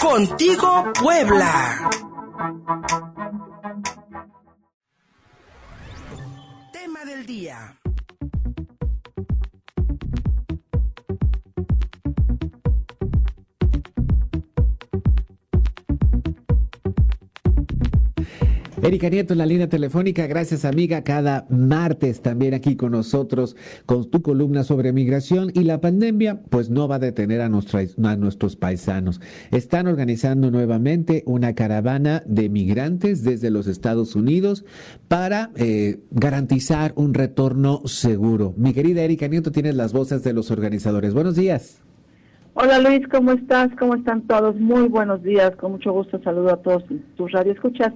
Contigo Puebla. Tema del día. Erika Nieto en la línea telefónica, gracias amiga, cada martes también aquí con nosotros con tu columna sobre migración y la pandemia pues no va a detener a, nuestros paisanos. Están organizando nuevamente una caravana de migrantes desde los Estados Unidos para eh, garantizar un retorno seguro. Mi querida Erika Nieto, tienes las voces de los organizadores. Buenos días. Hola Luis, ¿cómo estás? ¿Cómo están todos? Muy buenos días, con mucho gusto saludo a todos tus radioescuchas.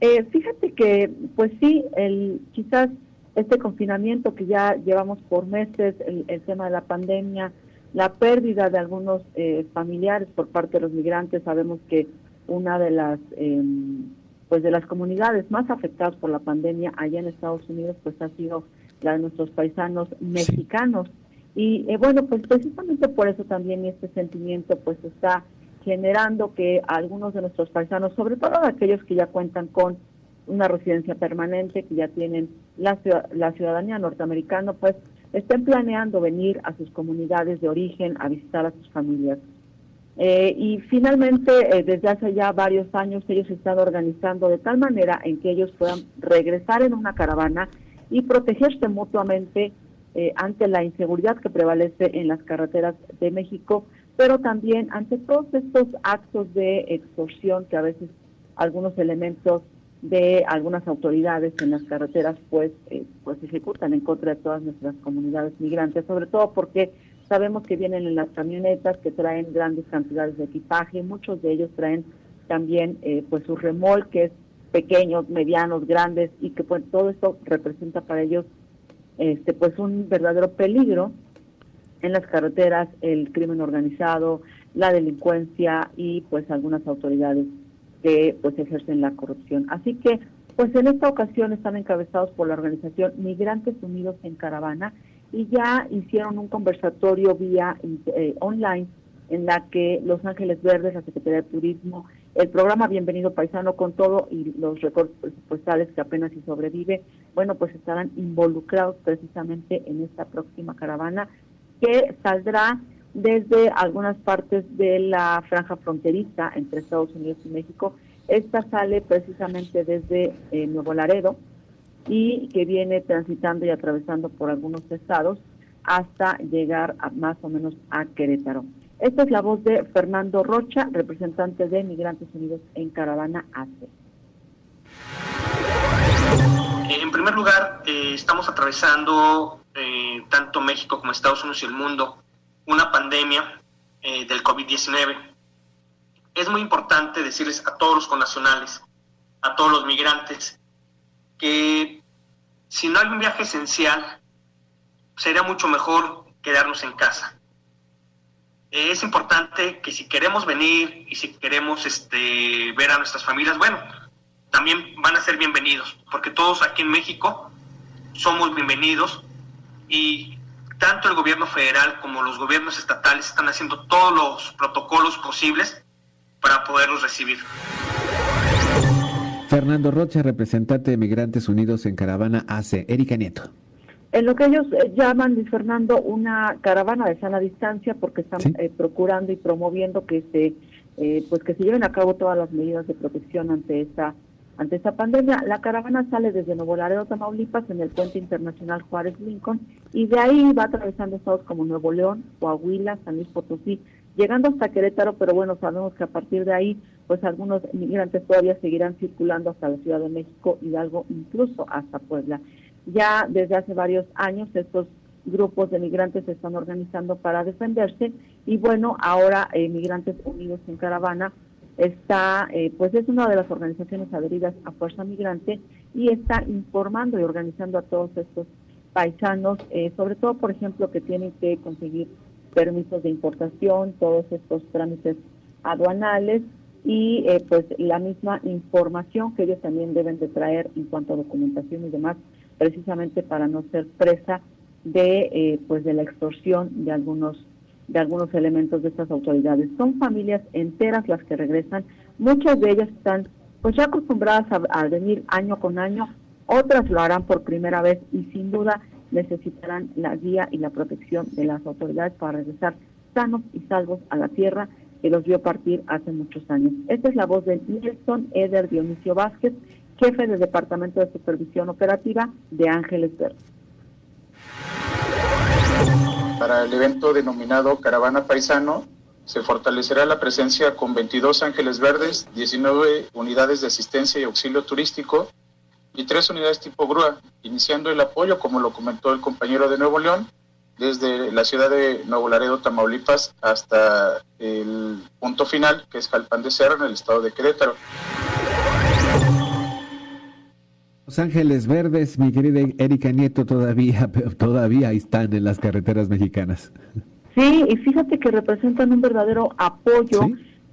Eh, fíjate que, pues sí, el, quizás este confinamiento que ya llevamos por meses, el, tema de la pandemia, la pérdida de algunos eh, familiares por parte de los migrantes, sabemos que una de las em, pues de las comunidades más afectadas por la pandemia allá en Estados Unidos pues ha sido la de nuestros paisanos mexicanos. Y eh, bueno pues precisamente por eso también este sentimiento pues está generando que algunos de nuestros paisanos, sobre todo aquellos que ya cuentan con una residencia permanente, que ya tienen la, la ciudadanía norteamericana, pues estén planeando venir a sus comunidades de origen a visitar a sus familias. Eh, y finalmente, eh, desde hace ya varios años, ellos están organizando de tal manera en que ellos puedan regresar en una caravana y protegerse mutuamente eh, ante la inseguridad que prevalece en las carreteras de México pero también ante todos estos actos de extorsión que a veces algunos elementos de algunas autoridades en las carreteras pues eh, pues ejecutan en contra de todas nuestras comunidades migrantes, sobre todo porque sabemos que vienen en las camionetas que traen grandes cantidades de equipaje, muchos de ellos traen también eh, pues sus remolques pequeños, medianos, grandes y que pues todo esto representa para ellos este pues un verdadero peligro en las carreteras el crimen organizado, la delincuencia y pues algunas autoridades que pues ejercen la corrupción. Así que pues en esta ocasión están encabezados por la organización Migrantes Unidos en Caravana y ya hicieron un conversatorio vía eh, online en la que Los Ángeles Verdes, la Secretaría de Turismo, el programa Bienvenido Paisano con todo y los recortes presupuestales que apenas si sobrevive, bueno, pues estarán involucrados precisamente en esta próxima caravana que saldrá desde algunas partes de la franja fronteriza entre Estados Unidos y México. Esta sale precisamente desde eh, Nuevo Laredo y que viene transitando y atravesando por algunos estados hasta llegar a, más o menos a Querétaro. Esta es la voz de Fernando Rocha, representante de Migrantes Unidos en Caravana ACE. En primer lugar, eh, estamos atravesando tanto México como Estados Unidos y el mundo una pandemia eh, del COVID-19. Es muy importante decirles a todos los connacionales, a todos los migrantes, que si no hay un viaje esencial, sería mucho mejor quedarnos en casa. Eh, es importante que si queremos venir y si queremos este, ver a nuestras familias, bueno, también van a ser bienvenidos, porque todos aquí en México somos bienvenidos y tanto el gobierno federal como los gobiernos estatales están haciendo todos los protocolos posibles para poderlos recibir. Fernando Rocha, representante de Migrantes Unidos en Caravana hace Erika Nieto. En lo que ellos eh, llaman, Fernando, una caravana de sana distancia, porque están eh, procurando y promoviendo que se, eh, pues que se lleven a cabo todas las medidas de protección ante esta ante esta pandemia, la caravana sale desde Nuevo Laredo, Tamaulipas, en el puente internacional Juárez Lincoln, y de ahí va atravesando estados como Nuevo León, Coahuila, San Luis Potosí, llegando hasta Querétaro, pero bueno, sabemos que a partir de ahí, pues algunos inmigrantes todavía seguirán circulando hasta la Ciudad de México, Hidalgo, incluso hasta Puebla. Ya desde hace varios años estos grupos de migrantes se están organizando para defenderse y bueno, ahora eh, Migrantes Unidos en Caravana está, eh, pues es una de las organizaciones adheridas a Fuerza Migrante y está informando y organizando a todos estos paisanos, eh, sobre todo, por ejemplo, que tienen que conseguir permisos de importación, todos estos trámites aduanales y eh, pues la misma información que ellos también deben de traer en cuanto a documentación y demás, precisamente para no ser presa de pues de la extorsión de algunos de algunos elementos de estas autoridades. Son familias enteras las que regresan, muchas de ellas están pues ya acostumbradas a, venir año con año, otras lo harán por primera vez y sin duda necesitarán la guía y la protección de las autoridades para regresar sanos y salvos a la tierra que los vio partir hace muchos años. Esta es la voz de Nelson Eder Dionisio Vázquez, jefe del Departamento de Supervisión Operativa de Ángeles Verdes. Para el evento denominado Caravana Paisano, se fortalecerá la presencia con 22 ángeles verdes, 19 unidades de asistencia y auxilio turístico y tres unidades tipo grúa, iniciando el apoyo, como lo comentó el compañero de Nuevo León, desde la ciudad de Nuevo Laredo, Tamaulipas, hasta el punto final, que es Jalpan de Serra, en el estado de Querétaro. Los Ángeles Verdes, mi querida Erika Nieto, todavía, todavía están en las carreteras mexicanas. Sí, y fíjate que representan un verdadero apoyo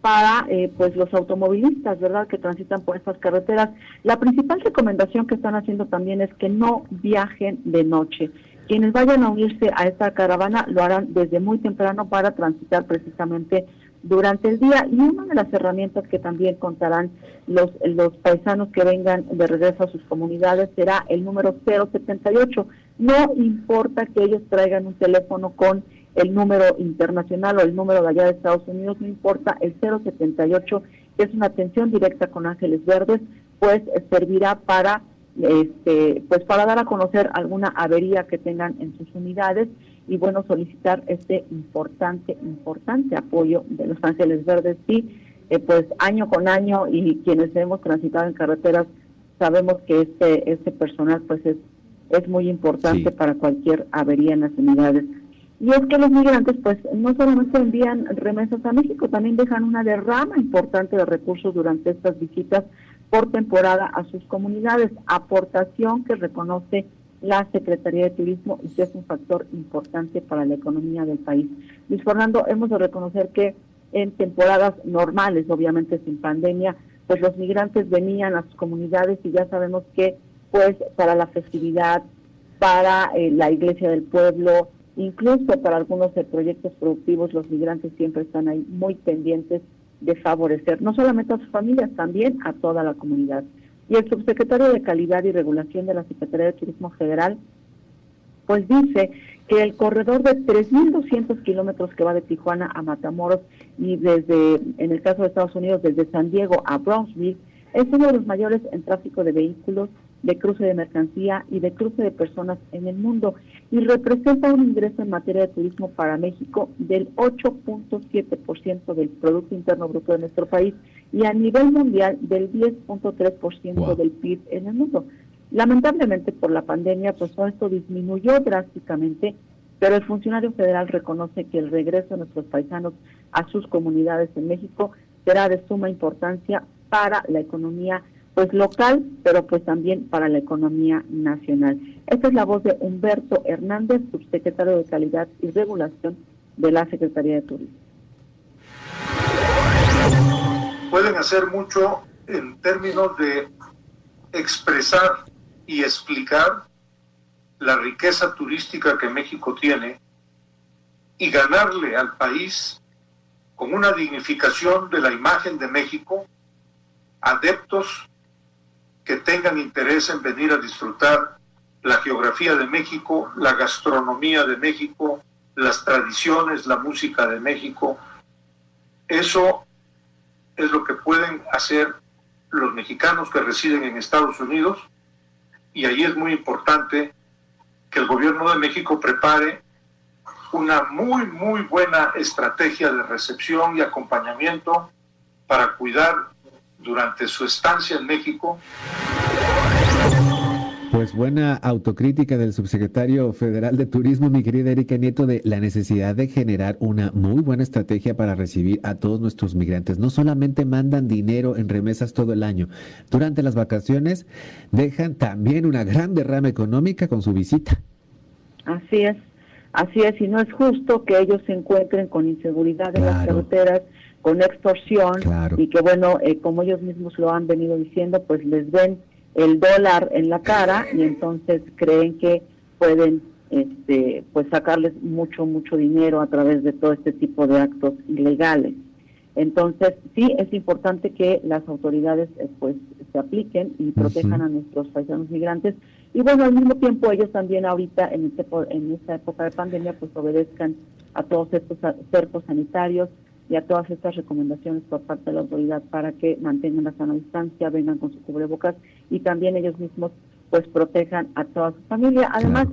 para eh, pues los automovilistas, ¿verdad?, que transitan por estas carreteras. La principal recomendación que están haciendo también es que no viajen de noche. Quienes vayan a unirse a esta caravana lo harán desde muy temprano para transitar precisamente durante el día y una de las herramientas que también contarán los, los paisanos que vengan de regreso a sus comunidades será el número 078. No importa que ellos traigan un teléfono con el número internacional o el número de allá de Estados Unidos, no importa, el 078 que es una atención directa con Ángeles Verdes, pues servirá para este, pues para dar a conocer alguna avería que tengan en sus unidades y bueno, solicitar este importante, importante apoyo de los Ángeles Verdes. Y eh, pues año con año y quienes hemos transitado en carreteras sabemos que este, este personal pues es, es muy importante para cualquier avería en las unidades. Y es que los migrantes pues no solamente envían remesas a México, también dejan una derrama importante de recursos durante estas visitas por temporada a sus comunidades, aportación que reconoce la Secretaría de Turismo y que es un factor importante para la economía del país. Luis Fernando, hemos de reconocer que en temporadas normales, obviamente sin pandemia, pues los migrantes venían a sus comunidades y ya sabemos que pues para la festividad, para eh, la iglesia del pueblo, incluso para algunos proyectos productivos, los migrantes siempre están ahí muy pendientes de favorecer no solamente a sus familias, también a toda la comunidad. Y el subsecretario de Calidad y Regulación de la Secretaría de Turismo Federal, pues dice que el corredor de 3.200 kilómetros que va de Tijuana a Matamoros y desde, en el caso de Estados Unidos, desde San Diego a Brownsville, es uno de los mayores en tráfico de vehículos, de cruce de mercancía y de cruce de personas en el mundo y representa un ingreso en materia de turismo para México del 8.7% del Producto Interno Bruto de nuestro país y a nivel mundial del 10.3% del PIB en el mundo. Lamentablemente por la pandemia, pues todo esto disminuyó drásticamente, pero el funcionario federal reconoce que el regreso de nuestros paisanos a sus comunidades en México será de suma importancia para la economía pues local, pero pues también para la economía nacional. Esta es la voz de Humberto Hernández, subsecretario de Calidad y Regulación de la Secretaría de Turismo pueden hacer mucho en términos de expresar y explicar la riqueza turística que México tiene y ganarle al país con una dignificación de la imagen de México, adeptos que tengan interés en venir a disfrutar la geografía de México, la gastronomía de México, las tradiciones, la música de México. Eso es lo que pueden hacer los mexicanos que residen en Estados Unidos y ahí es muy importante que el gobierno de México prepare una muy, muy buena estrategia de recepción y acompañamiento para cuidar durante su estancia en México pues buena autocrítica del subsecretario federal de Turismo, mi querida Erika Nieto, de la necesidad de generar una muy buena estrategia para recibir a todos nuestros migrantes. No solamente mandan dinero en remesas todo el año, durante las vacaciones dejan también una gran derrama económica con su visita. Así es, así es, y no es justo que ellos se encuentren con inseguridad en las carreteras, con extorsión, y que bueno, eh, como ellos mismos lo han venido diciendo, pues les ven el dólar en la cara y entonces creen que pueden este, pues sacarles mucho, mucho dinero a través de todo este tipo de actos ilegales. Entonces, sí es importante que las autoridades eh, pues se apliquen y protejan a nuestros paisanos migrantes. Y bueno, al mismo tiempo ellos también ahorita en, este, en esta época de pandemia pues obedezcan a todos estos cercos sanitarios y a todas estas recomendaciones por parte de la autoridad para que mantengan la sana distancia, vengan con su cubrebocas y también ellos mismos pues protejan a toda su familia. Además,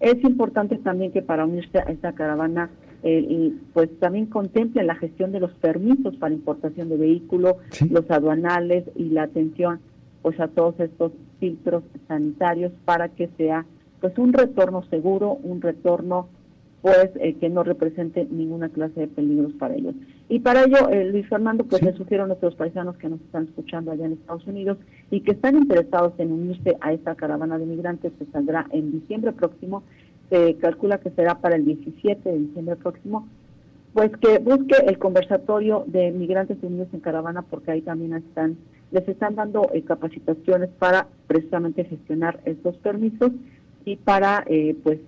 es importante también que para unirse a esta caravana eh, pues también contemplen la gestión de los permisos para importación de vehículos, los aduanales y la atención pues a todos estos filtros sanitarios para que sea pues un retorno seguro, un retorno pues eh, que no represente ninguna clase de peligros para ellos. Y para ello, eh, Luis Fernando, pues le sugiero a nuestros paisanos que nos están escuchando allá en Estados Unidos y que están interesados en unirse a esta caravana de migrantes que saldrá en diciembre próximo, se calcula que será para el 17 de diciembre próximo, pues que busque el conversatorio de migrantes unidos en caravana porque ahí también están les están dando eh, capacitaciones para precisamente gestionar estos permisos y para eh, pues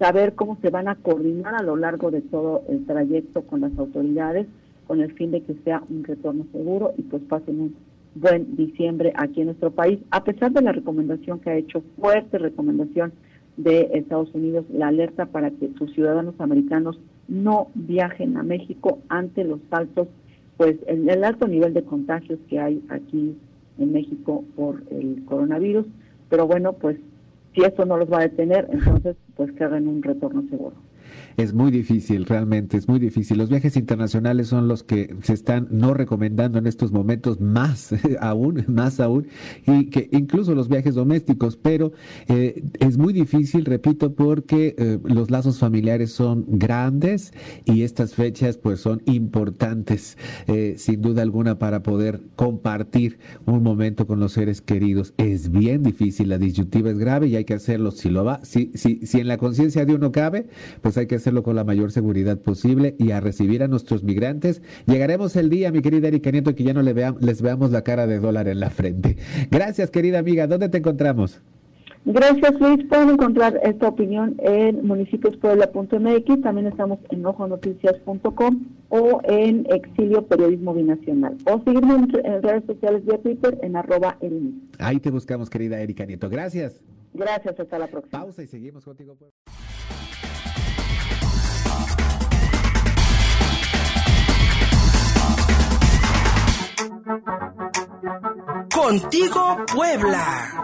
saber cómo se van a coordinar a lo largo de todo el trayecto con las autoridades con el fin de que sea un retorno seguro y pues pasen un buen diciembre aquí en nuestro país, a pesar de la recomendación que ha hecho, fuerte recomendación de Estados Unidos, la alerta para que sus ciudadanos americanos no viajen a México ante los altos, pues el, el alto nivel de contagios que hay aquí en México por el coronavirus, pero bueno, pues si eso no los va a detener, entonces pues que hagan un retorno seguro es muy difícil, realmente es muy difícil. Los viajes internacionales son los que se están no recomendando en estos momentos más aún, más aún, y que incluso los viajes domésticos, pero eh, es muy difícil, repito, porque eh, los lazos familiares son grandes y estas fechas pues son importantes, eh, sin duda alguna, para poder compartir un momento con los seres queridos. Es bien difícil, la disyuntiva es grave y hay que hacerlo si lo va, si, si, si en la conciencia de uno cabe, pues hay que hacerlo con la mayor seguridad posible y a recibir a nuestros migrantes. Llegaremos el día, mi querida Erika Nieto, que ya no le les veamos la cara de dólar en la frente. Gracias, querida amiga. ¿Dónde te encontramos? Gracias, Luis. Pueden encontrar esta opinión en municipiospuebla.mx. También estamos en ojonoticias.com o en Exilio Periodismo Binacional. O seguirme en, redes sociales de Twitter en arroba el Ahí te buscamos, querida Erika Nieto. Gracias. Gracias, hasta la próxima. Pausa y seguimos contigo. Contigo Puebla.